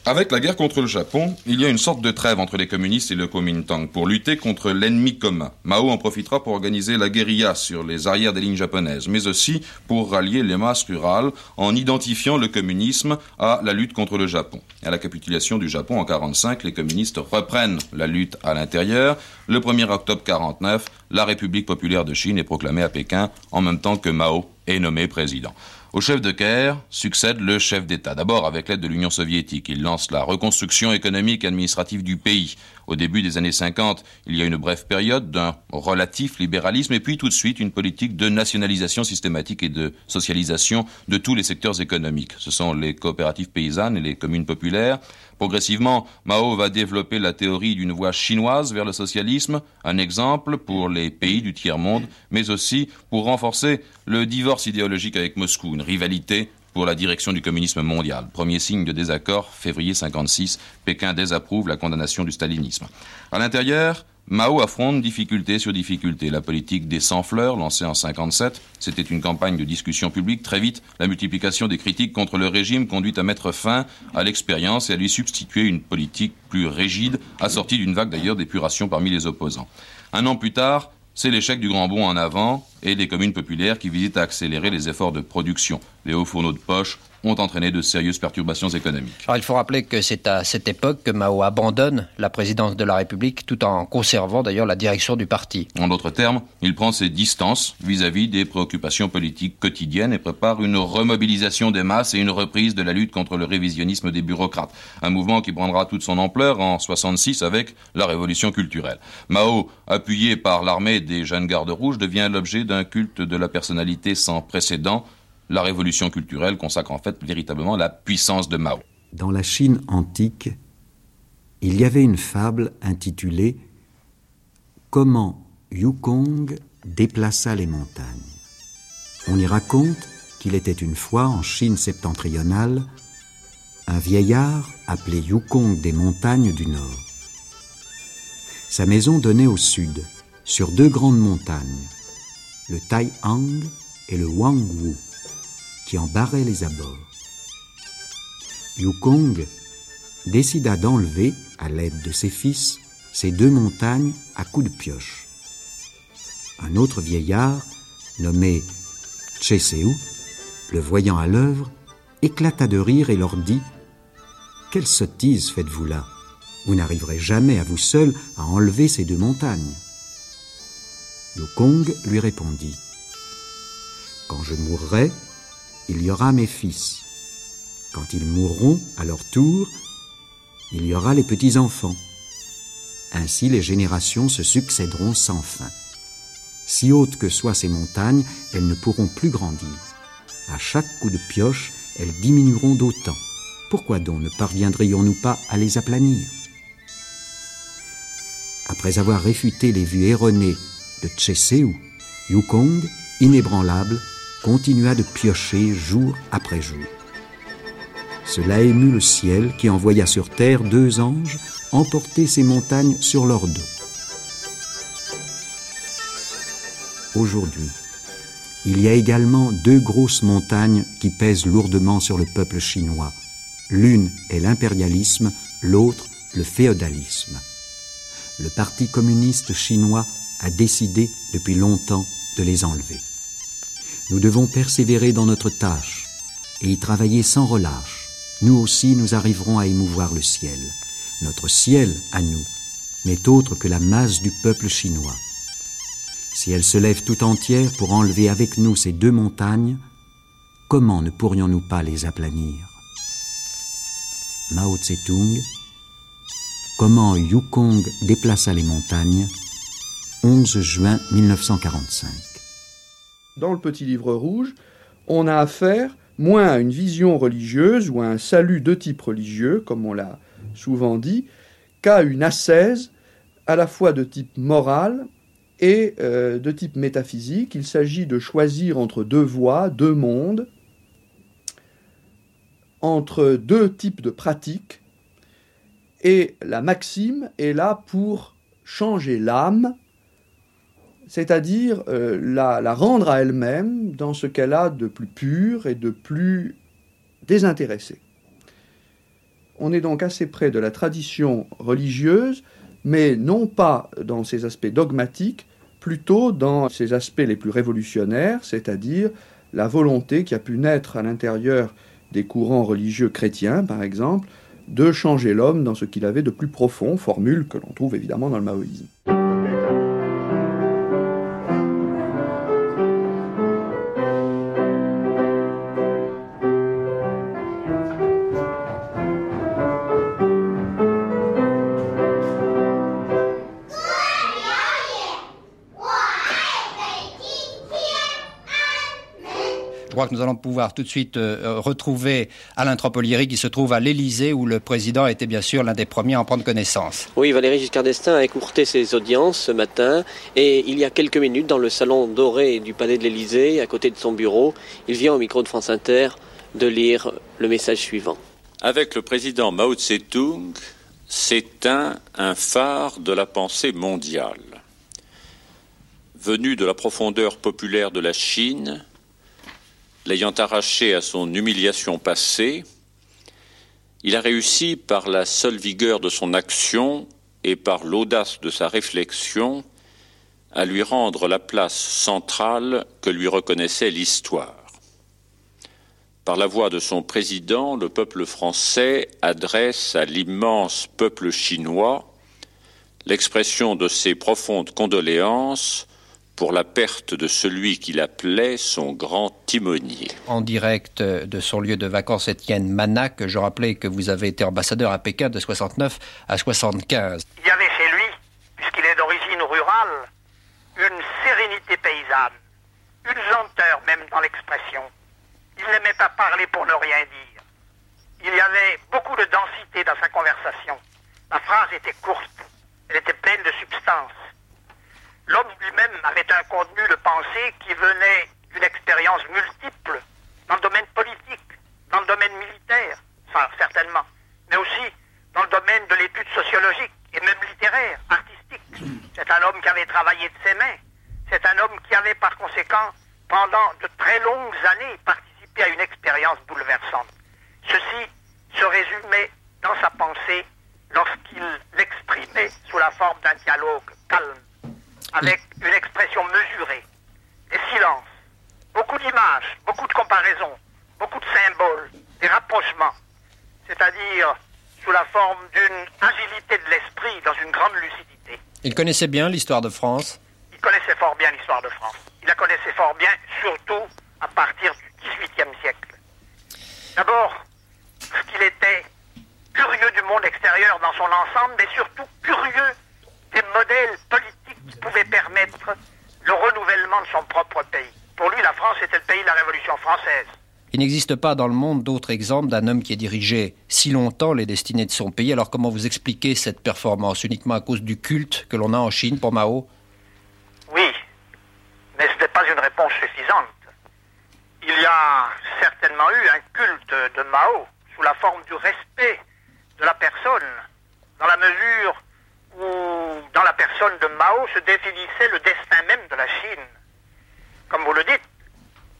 avec la guerre contre le Japon, il y a une sorte de trêve entre les communistes et le Kuomintang pour lutter contre l'ennemi commun. Mao en profitera pour organiser la guérilla sur les arrières des lignes japonaises, mais aussi pour rallier les masses rurales en identifiant le communisme à la lutte contre le Japon. À la capitulation du Japon en 1945, les communistes reprennent la lutte à l'intérieur. Le 1er octobre 1949, la République populaire de Chine est proclamée à Pékin en même temps que Mao est nommé président. Au chef de Caire succède le chef d'État. D'abord avec l'aide de l'Union soviétique. Il lance la reconstruction économique et administrative du pays. Au début des années 50, il y a une brève période d'un relatif libéralisme et puis tout de suite une politique de nationalisation systématique et de socialisation de tous les secteurs économiques. Ce sont les coopératives paysannes et les communes populaires. Progressivement, Mao va développer la théorie d'une voie chinoise vers le socialisme, un exemple pour les pays du tiers-monde, mais aussi pour renforcer le divorce idéologique avec Moscou, une rivalité pour la direction du communisme mondial. Premier signe de désaccord, février 56, Pékin désapprouve la condamnation du stalinisme. À l'intérieur, Mao affronte difficulté sur difficulté. La politique des sans-fleurs, lancée en 57, c'était une campagne de discussion publique. Très vite, la multiplication des critiques contre le régime conduit à mettre fin à l'expérience et à lui substituer une politique plus rigide, assortie d'une vague d'ailleurs d'épuration parmi les opposants. Un an plus tard, c'est l'échec du grand bond en avant et des communes populaires qui visent à accélérer les efforts de production. Les hauts fourneaux de poche ont entraîné de sérieuses perturbations économiques. Alors, il faut rappeler que c'est à cette époque que Mao abandonne la présidence de la République tout en conservant d'ailleurs la direction du parti. En d'autres termes, il prend ses distances vis-à-vis des préoccupations politiques quotidiennes et prépare une remobilisation des masses et une reprise de la lutte contre le révisionnisme des bureaucrates. Un mouvement qui prendra toute son ampleur en 66 avec la révolution culturelle. Mao, appuyé par l'armée des jeunes gardes rouges, devient l'objet d'un culte de la personnalité sans précédent la révolution culturelle consacre en fait véritablement la puissance de Mao. Dans la Chine antique, il y avait une fable intitulée Comment Yukong déplaça les montagnes. On y raconte qu'il était une fois en Chine septentrionale un vieillard appelé Yukong des montagnes du nord. Sa maison donnait au sud, sur deux grandes montagnes, le Taihang et le Wangwu qui en barrait les abords. Yukong décida d'enlever, à l'aide de ses fils, ces deux montagnes à coups de pioche. Un autre vieillard, nommé Cheseu, le voyant à l'œuvre, éclata de rire et leur dit Quelle sottise faites-vous là? Vous n'arriverez jamais à vous seul à enlever ces deux montagnes. Yukong lui répondit Quand je mourrai, il y aura mes fils. Quand ils mourront à leur tour, il y aura les petits-enfants. Ainsi les générations se succéderont sans fin. Si hautes que soient ces montagnes, elles ne pourront plus grandir. À chaque coup de pioche, elles diminueront d'autant. Pourquoi donc ne parviendrions-nous pas à les aplanir? Après avoir réfuté les vues erronées de Cheseu, Yukong, inébranlable, continua de piocher jour après jour. Cela émut le ciel qui envoya sur terre deux anges emporter ces montagnes sur leur dos. Aujourd'hui, il y a également deux grosses montagnes qui pèsent lourdement sur le peuple chinois. L'une est l'impérialisme, l'autre le féodalisme. Le Parti communiste chinois a décidé depuis longtemps de les enlever. Nous devons persévérer dans notre tâche et y travailler sans relâche. Nous aussi, nous arriverons à émouvoir le ciel. Notre ciel, à nous, n'est autre que la masse du peuple chinois. Si elle se lève tout entière pour enlever avec nous ces deux montagnes, comment ne pourrions-nous pas les aplanir? Mao Tse-tung, Comment Yukong déplaça les montagnes, 11 juin 1945. Dans le petit livre rouge, on a affaire moins à une vision religieuse ou à un salut de type religieux, comme on l'a souvent dit, qu'à une ascèse à la fois de type moral et euh, de type métaphysique. Il s'agit de choisir entre deux voies, deux mondes, entre deux types de pratiques, et la maxime est là pour changer l'âme, c'est-à-dire euh, la, la, rendre à elle-même dans ce qu'elle a de plus pur et de plus désintéressé. On est donc assez près de la tradition religieuse, mais non pas dans ses aspects dogmatiques, plutôt dans ses aspects les plus révolutionnaires, c'est-à-dire la volonté qui a pu naître à l'intérieur des courants religieux chrétiens, par exemple, de changer l'homme dans ce qu'il avait de plus profond, formule que l'on trouve évidemment dans le maoïsme. Crois que nous allons pouvoir tout de suite euh, retrouver Alain Tropolieri qui se trouve à l'Élysée où le président était bien sûr l'un des premiers à en prendre connaissance. Oui, Valéry Giscard d'Estaing a écourté ses audiences ce matin et il y a quelques minutes dans le salon doré du palais de l'Élysée, à côté de son bureau, il vient au micro de France Inter de lire le message suivant. Avec le président Mao Tse-tung s'éteint un phare de la pensée mondiale. Venu de la profondeur populaire de la Chine, l'ayant arraché à son humiliation passée, il a réussi par la seule vigueur de son action et par l'audace de sa réflexion à lui rendre la place centrale que lui reconnaissait l'histoire. Par la voix de son président, le peuple français adresse à l'immense peuple chinois l'expression de ses profondes condoléances pour la perte de celui qu'il appelait son grand timonier. En direct de son lieu de vacances, Étienne Manac, je rappelais que vous avez été ambassadeur à Pékin de 69 à 75. Il y avait chez lui, puisqu'il est d'origine rurale, une sérénité paysanne, une lenteur même dans l'expression. Il n'aimait pas parler pour ne rien dire. Il y avait beaucoup de densité dans sa conversation. La phrase était courte, elle était pleine de substance. L'homme lui-même avait un contenu de pensée qui venait d'une expérience multiple dans le domaine politique, dans le domaine militaire, certainement, mais aussi dans le domaine de l'étude sociologique et même littéraire, artistique. C'est un homme qui avait travaillé de ses mains. C'est un homme qui avait par conséquent, pendant de très longues années, participé à une expérience bouleversante. Ceci se résumait dans sa pensée lorsqu'il l'exprimait sous la forme d'un dialogue calme avec une expression mesurée, des silences, beaucoup d'images, beaucoup de comparaisons, beaucoup de symboles, des rapprochements, c'est-à-dire sous la forme d'une agilité de l'esprit dans une grande lucidité. Il connaissait bien l'histoire de France Il connaissait fort bien l'histoire de France. Il la connaissait fort bien, surtout à partir du XVIIIe siècle. D'abord, parce qu'il était curieux du monde extérieur dans son ensemble, mais surtout curieux des modèles le renouvellement de son propre pays. Pour lui, la France était le pays de la Révolution française. Il n'existe pas dans le monde d'autres exemples d'un homme qui a dirigé si longtemps les destinées de son pays. Alors comment vous expliquez cette performance? Uniquement à cause du culte que l'on a en Chine pour Mao? Oui, mais ce n'est pas une réponse suffisante. Il y a certainement eu un culte de Mao sous la forme du respect de la personne, dans la mesure où dans la personne de Mao se définissait le destin même de la Chine. Comme vous le dites,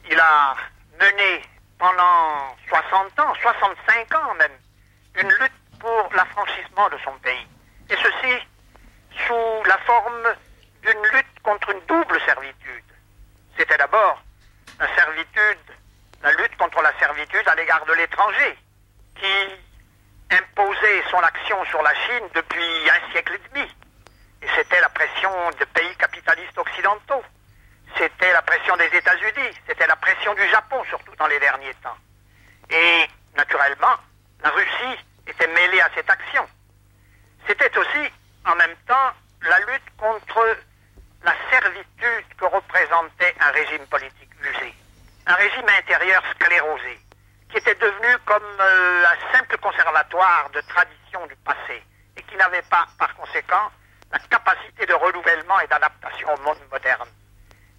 il a mené pendant 60 ans, 65 ans même, une lutte pour l'affranchissement de son pays. Et ceci sous la forme d'une lutte contre une double servitude. C'était d'abord la servitude, la lutte contre la servitude à l'égard de l'étranger, qui imposait son action sur la Chine depuis un siècle et demi. Et c'était la pression des pays capitalistes occidentaux. C'était la pression des États-Unis. C'était la pression du Japon, surtout dans les derniers temps. Et, naturellement, la Russie était mêlé à cette action. C'était aussi, en même temps, la lutte contre la servitude que représentait un régime politique usé, un régime intérieur sclérosé, qui était devenu comme euh, un simple conservatoire de tradition du passé et qui n'avait pas, par conséquent, la capacité de renouvellement et d'adaptation au monde moderne.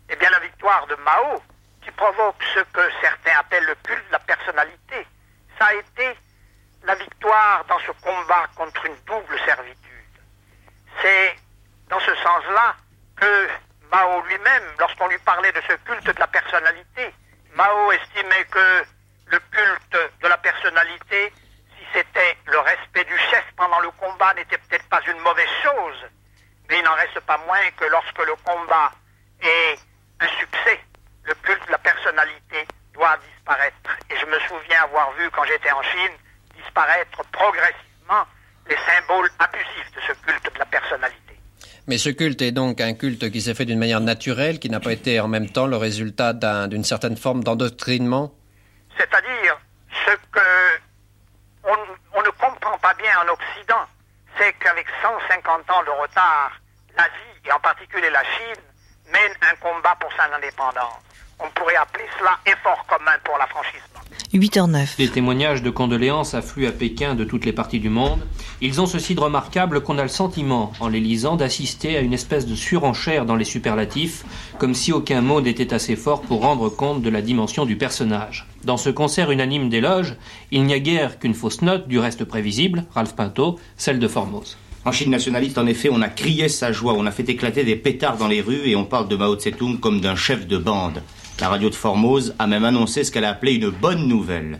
Eh bien, la victoire de Mao, qui provoque ce que certains appellent le culte de la personnalité, ça a été la victoire dans ce combat contre une double servitude. C'est dans ce sens-là que Mao lui-même, lorsqu'on lui parlait de ce culte de la personnalité, Mao estimait que le culte de la personnalité, si c'était le respect du chef pendant le combat, n'était peut-être pas une mauvaise chose, mais il n'en reste pas moins que lorsque le combat est un succès, le culte de la personnalité doit disparaître. Et je me souviens avoir vu, quand j'étais en Chine, disparaître progressivement les symboles abusifs de ce culte de la personnalité. Mais ce culte est donc un culte qui s'est fait d'une manière naturelle, qui n'a pas été en même temps le résultat d'une certaine forme d'endoctrinement? C'est-à-dire, ce que on, ne comprend pas bien en Occident, c'est qu'avec 150 ans de retard, l'Asie, et en particulier la Chine, mène un combat pour sa indépendance. On pourrait appeler cela effort commun pour l'affranchissement. 8h09. Des témoignages de condoléances affluent à Pékin de toutes les parties du monde. Ils ont ceci de remarquable qu'on a le sentiment, en les lisant, d'assister à une espèce de surenchère dans les superlatifs, comme si aucun mot n'était assez fort pour rendre compte de la dimension du personnage. Dans ce concert unanime d'éloges, il n'y a guère qu'une fausse note, du reste prévisible, Ralph Pinto, celle de Formose. En Chine nationaliste, en effet, on a crié sa joie, on a fait éclater des pétards dans les rues et on parle de Mao Tse-tung comme d'un chef de bande. La radio de Formose a même annoncé ce qu'elle a appelé une bonne nouvelle.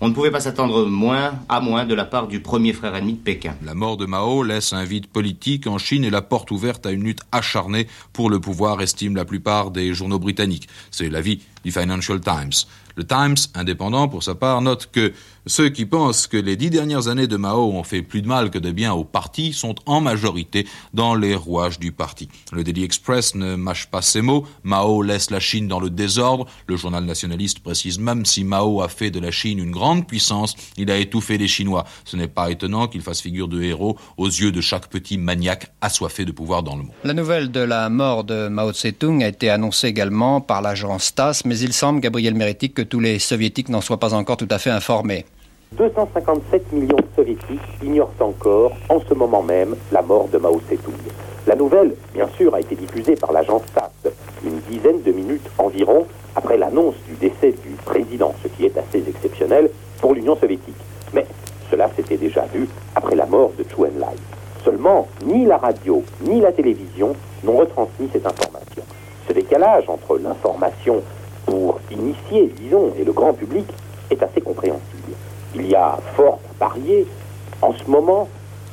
On ne pouvait pas s'attendre moins à moins de la part du premier frère ennemi de Pékin. La mort de Mao laisse un vide politique en Chine et la porte ouverte à une lutte acharnée pour le pouvoir, estiment la plupart des journaux britanniques. C'est l'avis du Financial Times. Le Times, indépendant pour sa part, note que ceux qui pensent que les dix dernières années de Mao ont fait plus de mal que de bien au parti sont en majorité dans les rouages du parti. Le Daily Express ne mâche pas ses mots. Mao laisse la Chine dans le désordre. Le journal nationaliste précise même si Mao a fait de la Chine une grande puissance, il a étouffé les Chinois. Ce n'est pas étonnant qu'il fasse figure de héros aux yeux de chaque petit maniaque assoiffé de pouvoir dans le monde. La nouvelle de la mort de Mao Tse-tung a été annoncée également par l'agence TASS, mais il semble, Gabriel Mérétique, que tous les soviétiques n'en soient pas encore tout à fait informés. 257 millions de soviétiques ignorent encore, en ce moment même, la mort de Mao Tse-tung. La nouvelle, bien sûr, a été diffusée par l'agence TASS une dizaine de minutes environ après l'annonce du décès du président, ce qui est assez exceptionnel pour l'Union soviétique. Mais cela s'était déjà vu après la mort de Chu Enlai. Seulement, ni la radio ni la télévision n'ont retransmis cette information. Ce décalage entre l'information pour initier, disons, et le grand public est assez compréhensible. Il y a fort à parier en ce moment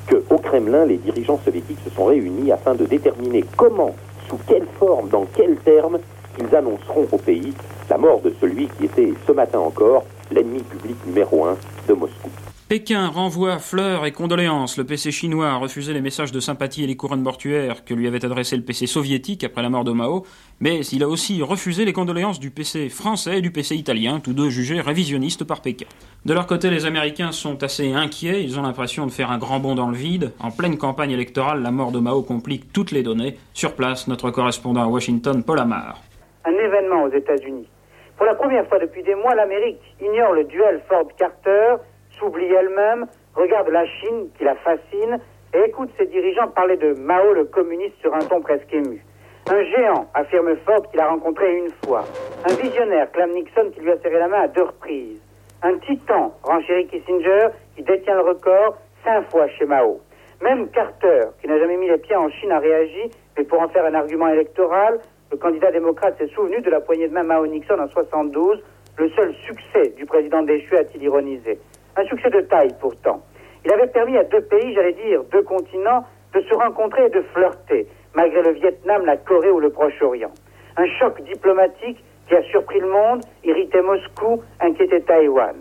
qu'au Kremlin, les dirigeants soviétiques se sont réunis afin de déterminer comment, sous quelle forme, dans quels termes, ils annonceront au pays la mort de celui qui était ce matin encore l'ennemi public numéro un de Moscou. Pékin renvoie fleurs et condoléances. Le PC chinois a refusé les messages de sympathie et les couronnes mortuaires que lui avait adressé le PC soviétique après la mort de Mao, mais il a aussi refusé les condoléances du PC français et du PC italien, tous deux jugés révisionnistes par Pékin. De leur côté, les Américains sont assez inquiets, ils ont l'impression de faire un grand bond dans le vide. En pleine campagne électorale, la mort de Mao complique toutes les données. Sur place, notre correspondant à Washington, Paul Amar. Un événement aux États-Unis. Pour la première fois depuis des mois, l'Amérique ignore le duel Ford-Carter s'oublie elle-même, regarde la Chine qui la fascine et écoute ses dirigeants parler de Mao le communiste sur un ton presque ému. Un géant, affirme Ford qu'il a rencontré une fois. Un visionnaire, clame Nixon, qui lui a serré la main à deux reprises. Un titan, renchérit Kissinger, qui détient le record cinq fois chez Mao. Même Carter, qui n'a jamais mis les pieds en Chine, a réagi, mais pour en faire un argument électoral, le candidat démocrate s'est souvenu de la poignée de main Mao-Nixon en 72. Le seul succès du président déchu a-t-il ironisé. Un succès de taille pourtant. Il avait permis à deux pays, j'allais dire deux continents, de se rencontrer et de flirter, malgré le Vietnam, la Corée ou le Proche-Orient. Un choc diplomatique qui a surpris le monde, irrité Moscou, inquiété Taïwan.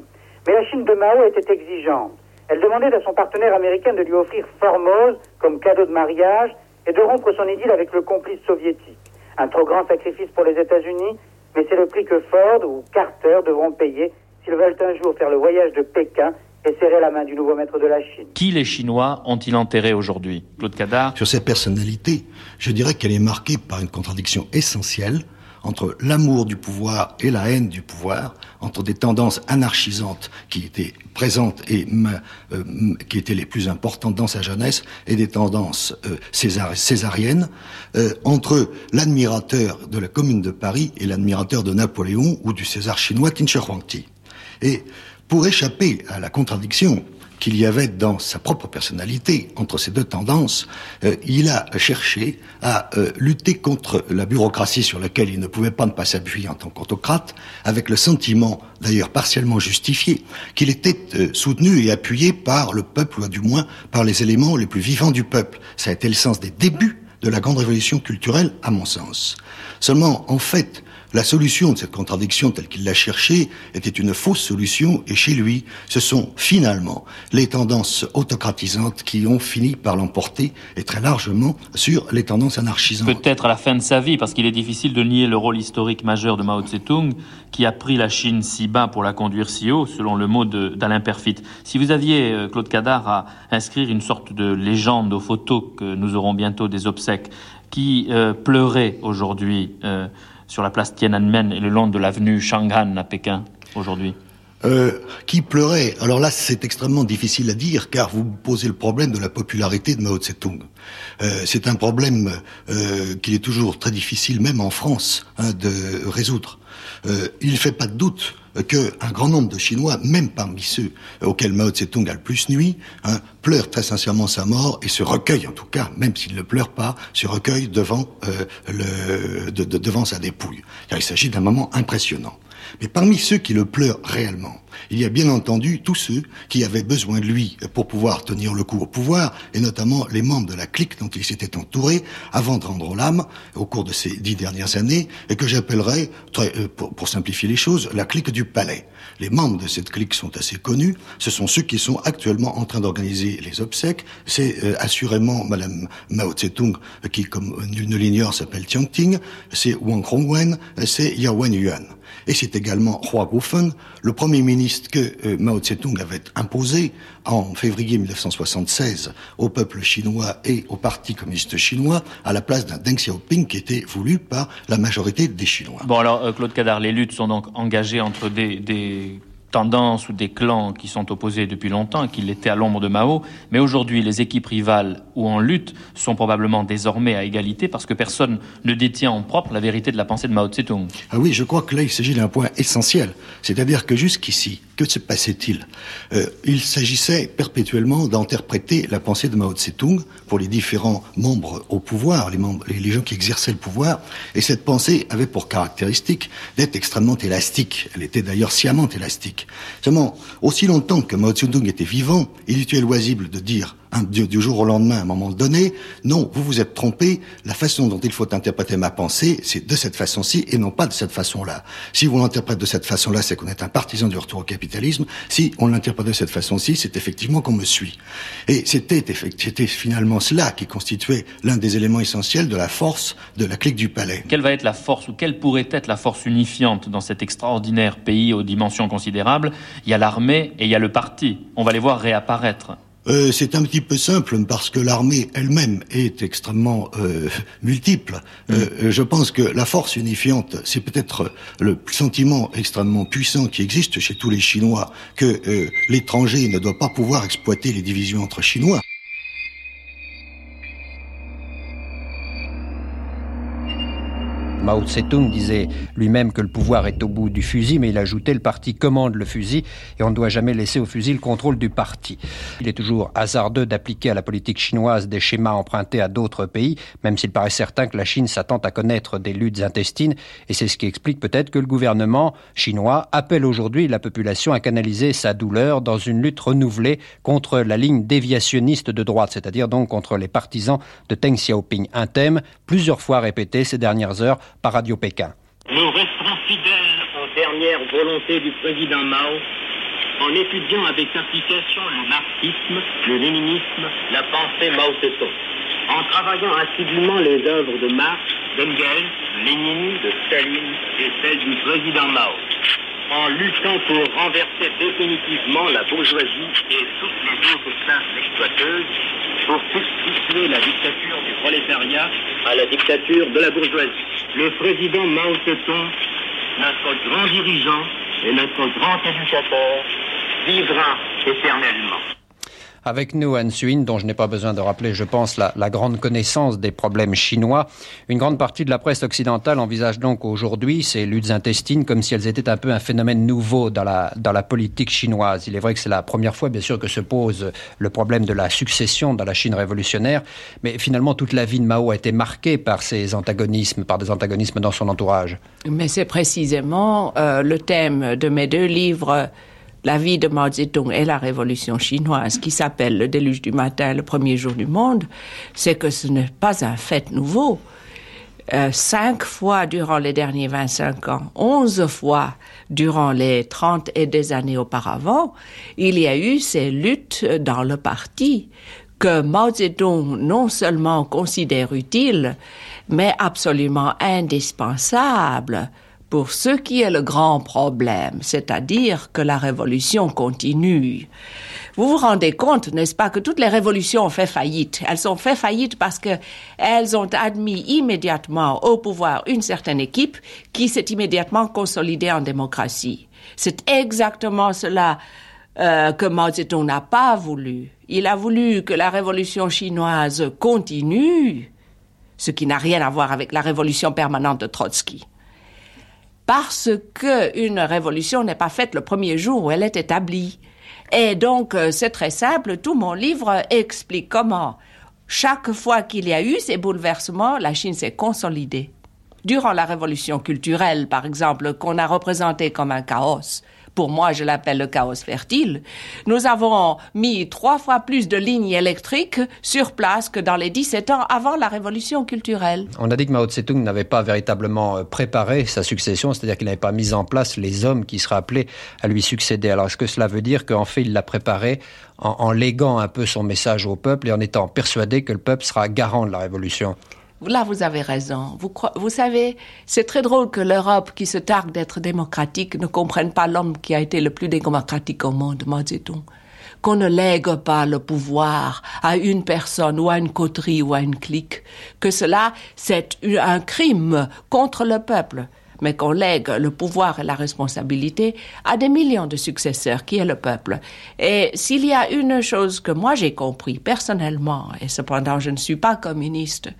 Mais la Chine de Mao était exigeante. Elle demandait à son partenaire américain de lui offrir Formose comme cadeau de mariage et de rompre son idylle avec le complice soviétique. Un trop grand sacrifice pour les États-Unis, mais c'est le prix que Ford ou Carter devront payer s'ils veulent un jour faire le voyage de Pékin et serrer la main du nouveau maître de la Chine. Qui les Chinois ont-ils enterré aujourd'hui? Claude Cadar Sur cette personnalité, je dirais qu'elle est marquée par une contradiction essentielle entre l'amour du pouvoir et la haine du pouvoir, entre des tendances anarchisantes qui étaient présentes et euh, qui étaient les plus importantes dans sa jeunesse, et des tendances euh, césariennes, euh, entre l'admirateur de la Commune de Paris et l'admirateur de Napoléon ou du César chinois Tin Huangti. Et pour échapper à la contradiction, qu'il y avait dans sa propre personnalité entre ces deux tendances, euh, il a cherché à euh, lutter contre la bureaucratie sur laquelle il ne pouvait pas ne pas s'appuyer en tant qu'autocrate, avec le sentiment, d'ailleurs partiellement justifié, qu'il était euh, soutenu et appuyé par le peuple, ou du moins par les éléments les plus vivants du peuple. Ça a été le sens des débuts de la grande révolution culturelle, à mon sens. Seulement, en fait, la solution de cette contradiction telle qu'il l'a cherchée était une fausse solution et chez lui, ce sont finalement les tendances autocratisantes qui ont fini par l'emporter et très largement sur les tendances anarchisantes. Peut-être à la fin de sa vie, parce qu'il est difficile de nier le rôle historique majeur de Mao Tse-tung, qui a pris la Chine si bas pour la conduire si haut, selon le mot d'Alain Perfit. Si vous aviez, euh, Claude Cadar, à inscrire une sorte de légende aux photos que nous aurons bientôt des obsèques, qui euh, pleurait aujourd'hui euh, sur la place Tiananmen et le long de l'avenue Chang'an à Pékin aujourd'hui euh, qui pleurait? Alors là, c'est extrêmement difficile à dire, car vous posez le problème de la popularité de Mao Tse-tung. Euh, c'est un problème euh, qu'il est toujours très difficile, même en France, hein, de résoudre. Euh, il ne fait pas de doute qu'un grand nombre de Chinois, même parmi ceux auxquels Mao Tse-tung a le plus nuit, hein, pleurent très sincèrement sa mort et se recueillent, en tout cas, même s'ils ne pleurent pas, se recueillent devant, euh, devant sa dépouille. Car il s'agit d'un moment impressionnant. Mais parmi ceux qui le pleurent réellement, il y a bien entendu tous ceux qui avaient besoin de lui pour pouvoir tenir le coup au pouvoir, et notamment les membres de la clique dont il s'était entouré avant de rendre l'âme au cours de ces dix dernières années, et que j'appellerais, euh, pour, simplifier les choses, la clique du palais. Les membres de cette clique sont assez connus. Ce sont ceux qui sont actuellement en train d'organiser les obsèques. C'est euh, assurément Madame Mao Tse-tung, qui, comme nul ne l'ignore, s'appelle Tiang Ting. C'est Wang Hongwen. C'est Yao Wen Yuan et c'est également Hua Guofen, le premier ministre que euh, Mao Tse-tung avait imposé en février 1976 au peuple chinois et au Parti communiste chinois à la place d'un Deng Xiaoping qui était voulu par la majorité des Chinois. Bon alors euh, Claude Cadar, les luttes sont donc engagées entre des, des tendances ou des clans qui sont opposés depuis longtemps et qui l'étaient à l'ombre de Mao, mais aujourd'hui les équipes rivales ou en lutte sont probablement désormais à égalité parce que personne ne détient en propre la vérité de la pensée de Mao Tse-tung. Ah oui, je crois que là il s'agit d'un point essentiel, c'est-à-dire que jusqu'ici, que se passait-il? Euh, Il s'agissait perpétuellement d'interpréter la pensée de Mao Tse-tung pour les différents membres au pouvoir, les, gens qui exerçaient le pouvoir, et cette pensée avait pour caractéristique d'être extrêmement élastique. Elle était d'ailleurs sciemment élastique. Seulement, aussi longtemps que Mao Tse-tung était vivant, il était loisible de dire du, jour au lendemain, à un moment donné, non, vous vous êtes trompé, la façon dont il faut interpréter ma pensée, c'est de cette façon-ci et non pas de cette façon-là. Si vous l'interprétez de cette façon-là, c'est qu'on est un partisan du retour au capitalisme. Si on l'interprète de cette façon-ci, c'est effectivement qu'on me suit. Et c'était finalement cela qui constituait l'un des éléments essentiels de la force de la clique du palais. Quelle va être la force ou quelle pourrait être la force unifiante dans cet extraordinaire pays aux dimensions considérables? Il y a l'armée et il y a le parti. On va les voir réapparaître. Euh, c'est un petit peu simple parce que l'armée elle-même est extrêmement euh, multiple. Euh, mm. je pense que la force unifiante, c'est peut-être le sentiment extrêmement puissant qui existe chez tous les Chinois que l'étranger ne doit pas pouvoir exploiter les divisions entre Chinois. Mao Tse-tung disait lui-même que le pouvoir est au bout du fusil, mais il ajoutait le parti commande le fusil et on ne doit jamais laisser au fusil le contrôle du parti. Il est toujours hasardeux d'appliquer à la politique chinoise des schémas empruntés à d'autres pays, même s'il paraît certain que la Chine s'attend à connaître des luttes intestines, et c'est ce qui explique peut-être que le gouvernement chinois appelle aujourd'hui la population à canaliser sa douleur dans une lutte renouvelée contre la ligne déviationniste de droite, c'est-à-dire donc contre les partisans de Deng Xiaoping. Un thème plusieurs fois répété ces dernières heures par Radio Pékin. Nous resterons fidèles aux dernières volontés du président Mao en étudiant avec application le marxisme, le léninisme, la pensée Mao Tse-tung, en travaillant assidûment les œuvres de Marx, d'Engels, de Lénine, de Staline et celles du président Mao. en luttant pour renverser définitivement la bourgeoisie et toutes les autres classes exploiteuses, pour substituer la dictature du prolétariat à la dictature de la bourgeoisie. Le président Mao Tse-tung, notre grand dirigeant et notre grand éducateur, vivra éternellement. Avec nous, Anne Suin, dont je n'ai pas besoin de rappeler, je pense, la, grande connaissance des problèmes chinois. Une grande partie de la presse occidentale envisage donc aujourd'hui ces luttes intestines comme si elles étaient un peu un phénomène nouveau dans la, dans la politique chinoise. Il est vrai que c'est la première fois, bien sûr, que se pose le problème de la succession dans la Chine révolutionnaire, mais finalement, toute la vie de Mao a été marquée par ces antagonismes, par des antagonismes dans son entourage. Mais c'est précisément euh, le thème de mes deux livres la vie de Mao Zedong et la révolution chinoise, qui s'appelle le déluge du matin, le premier jour du monde, c'est que ce n'est pas un fait nouveau. Euh, cinq fois durant les derniers 25 ans, onze fois durant les 30 et des années auparavant, il y a eu ces luttes dans le parti que Mao Zedong non seulement considère utiles, mais absolument indispensables pour ce qui est le grand problème, c'est-à-dire que la révolution continue. Vous vous rendez compte, n'est-ce pas, que toutes les révolutions ont fait faillite. Elles ont fait faillite parce que elles ont admis immédiatement au pouvoir une certaine équipe qui s'est immédiatement consolidée en démocratie. C'est exactement cela euh, que Mao Zedong n'a pas voulu. Il a voulu que la révolution chinoise continue, ce qui n'a rien à voir avec la révolution permanente de Trotsky parce que une révolution n'est pas faite le premier jour où elle est établie. Et donc, euh, c'est très simple, tout mon livre explique comment, chaque fois qu'il y a eu ces bouleversements, la Chine s'est consolidée. Durant la révolution culturelle, par exemple, qu'on a représenté comme un chaos, pour moi je l'appelle le chaos fertile, nous avons mis trois fois plus de lignes électriques sur place que dans les 17 ans avant la révolution culturelle. On a dit que Mao Tse-tung n'avait pas véritablement euh, préparé sa succession, c'est-à-dire qu'il n'avait pas mis en place les hommes qui seraient appelés à lui succéder. Alors est-ce que cela veut dire qu'en fait il l'a préparé en, en léguant un peu son message au peuple et en étant persuadé que le peuple sera garant de la révolution? Là, vous avez raison. Vous, vous savez, c'est très drôle que l'Europe, qui se targue d'être démocratique, ne comprenne pas l'homme qui a été le plus démocratique au monde, Mao Zedong. Qu'on ne lègue pas le pouvoir à une personne ou à une coterie ou à une clique. Que cela, c'est un crime contre le peuple mais qu'on lègue le pouvoir et la responsabilité à des millions de successeurs qui est le peuple. Et s'il y a une chose que moi j'ai compris personnellement, et cependant je ne suis pas communiste,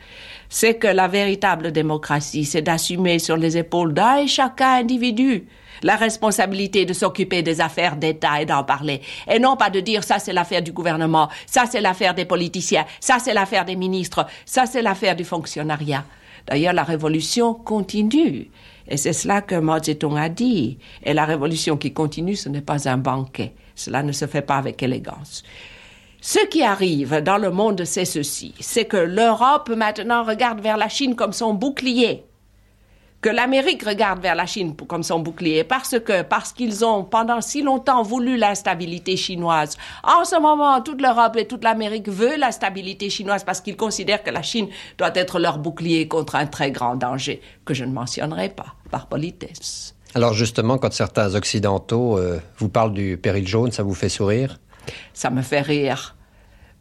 c'est que la véritable démocratie, c'est d'assumer sur les épaules d'un et chacun individu la responsabilité de s'occuper des affaires d'État et d'en parler. Et non pas de dire ça c'est l'affaire du gouvernement, ça c'est l'affaire des politiciens, ça c'est l'affaire des ministres, ça c'est l'affaire du fonctionnariat. D'ailleurs, la révolution continue. Et c'est cela que Mao Zedong a dit. Et la révolution qui continue, ce n'est pas un banquet. Cela ne se fait pas avec élégance. Ce qui arrive dans le monde, c'est ceci. C'est que l'Europe maintenant regarde vers la Chine comme son bouclier que l'Amérique regarde vers la Chine comme son bouclier parce que parce qu'ils ont pendant si longtemps voulu la stabilité chinoise. En ce moment, toute l'Europe et toute l'Amérique veut la stabilité chinoise parce qu'ils considèrent que la Chine doit être leur bouclier contre un très grand danger que je ne mentionnerai pas par politesse. Alors justement, quand certains occidentaux euh, vous parlent du péril jaune, ça vous fait sourire? Ça me fait rire.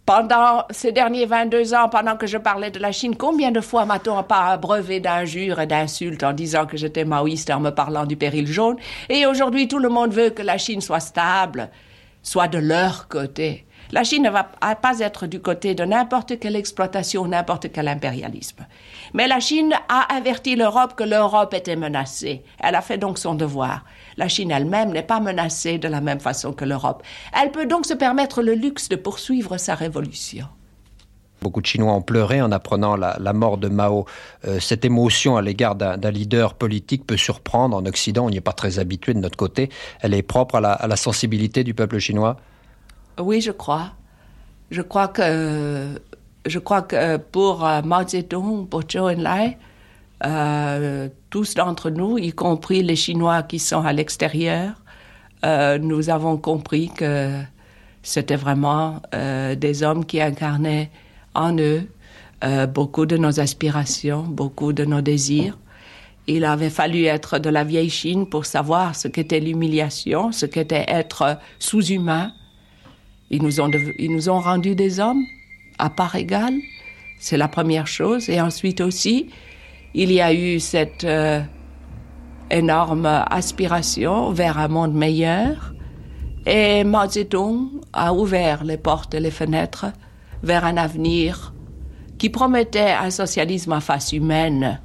Pendant ces derniers 22 ans, pendant que je parlais de la Chine, combien de fois m'a-t-on pas abreuvé d'injures et d'insultes en disant que j'étais maoïste en me parlant du péril jaune? Et aujourd'hui, tout le monde veut que la Chine soit stable, soit de leur côté. La Chine ne va pas être du côté de n'importe quelle exploitation, n'importe quel impérialisme. Mais la Chine a averti l'Europe que l'Europe était menacée. Elle a fait donc son devoir. La Chine elle-même n'est pas menacée de la même façon que l'Europe. Elle peut donc se permettre le luxe de poursuivre sa révolution. Beaucoup de Chinois ont pleuré en apprenant la, la mort de Mao. Euh, cette émotion à l'égard d'un leader politique peut surprendre en Occident. On n'y est pas très habitué de notre côté. Elle est propre à la, à la sensibilité du peuple chinois. Oui, je crois. Je crois que je crois que pour euh, Mao Zedong, pour Zhou Enlai, tous d'entre nous, y compris les Chinois qui sont à l'extérieur, euh, nous avons compris que c'était vraiment euh, des hommes qui incarnaient en eux euh, beaucoup de nos aspirations, beaucoup de nos désirs. Il avait fallu être de la vieille Chine pour savoir ce qu'était l'humiliation, ce qu'était être sous-humain. Ils nous ont, ils nous ont rendu des hommes à part égale. C'est la première chose. Et ensuite aussi, il y a eu cette euh, énorme aspiration vers un monde meilleur. Et Mao Zedong a ouvert les portes et les fenêtres vers un avenir qui promettait un socialisme à face humaine,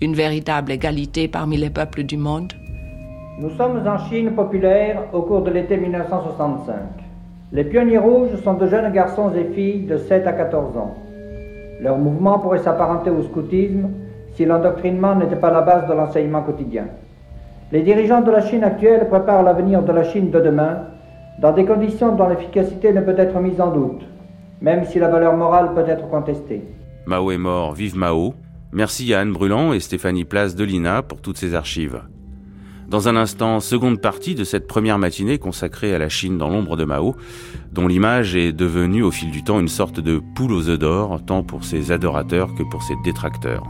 une véritable égalité parmi les peuples du monde. Nous sommes en Chine populaire au cours de l'été 1965. Les pionniers rouges sont de jeunes garçons et filles de 7 à 14 ans. Leur mouvement pourrait s'apparenter au scoutisme si l'endoctrinement n'était pas la base de l'enseignement quotidien. Les dirigeants de la Chine actuelle préparent l'avenir de la Chine de demain dans des conditions dont l'efficacité ne peut être mise en doute, même si la valeur morale peut être contestée. Mao est mort, vive Mao. Merci à Anne Brulant et Stéphanie Place de l'INA pour toutes ces archives. Dans un instant, seconde partie de cette première matinée consacrée à la Chine dans l'ombre de Mao, dont l'image est devenue au fil du temps une sorte de poule aux œufs d'or, tant pour ses adorateurs que pour ses détracteurs.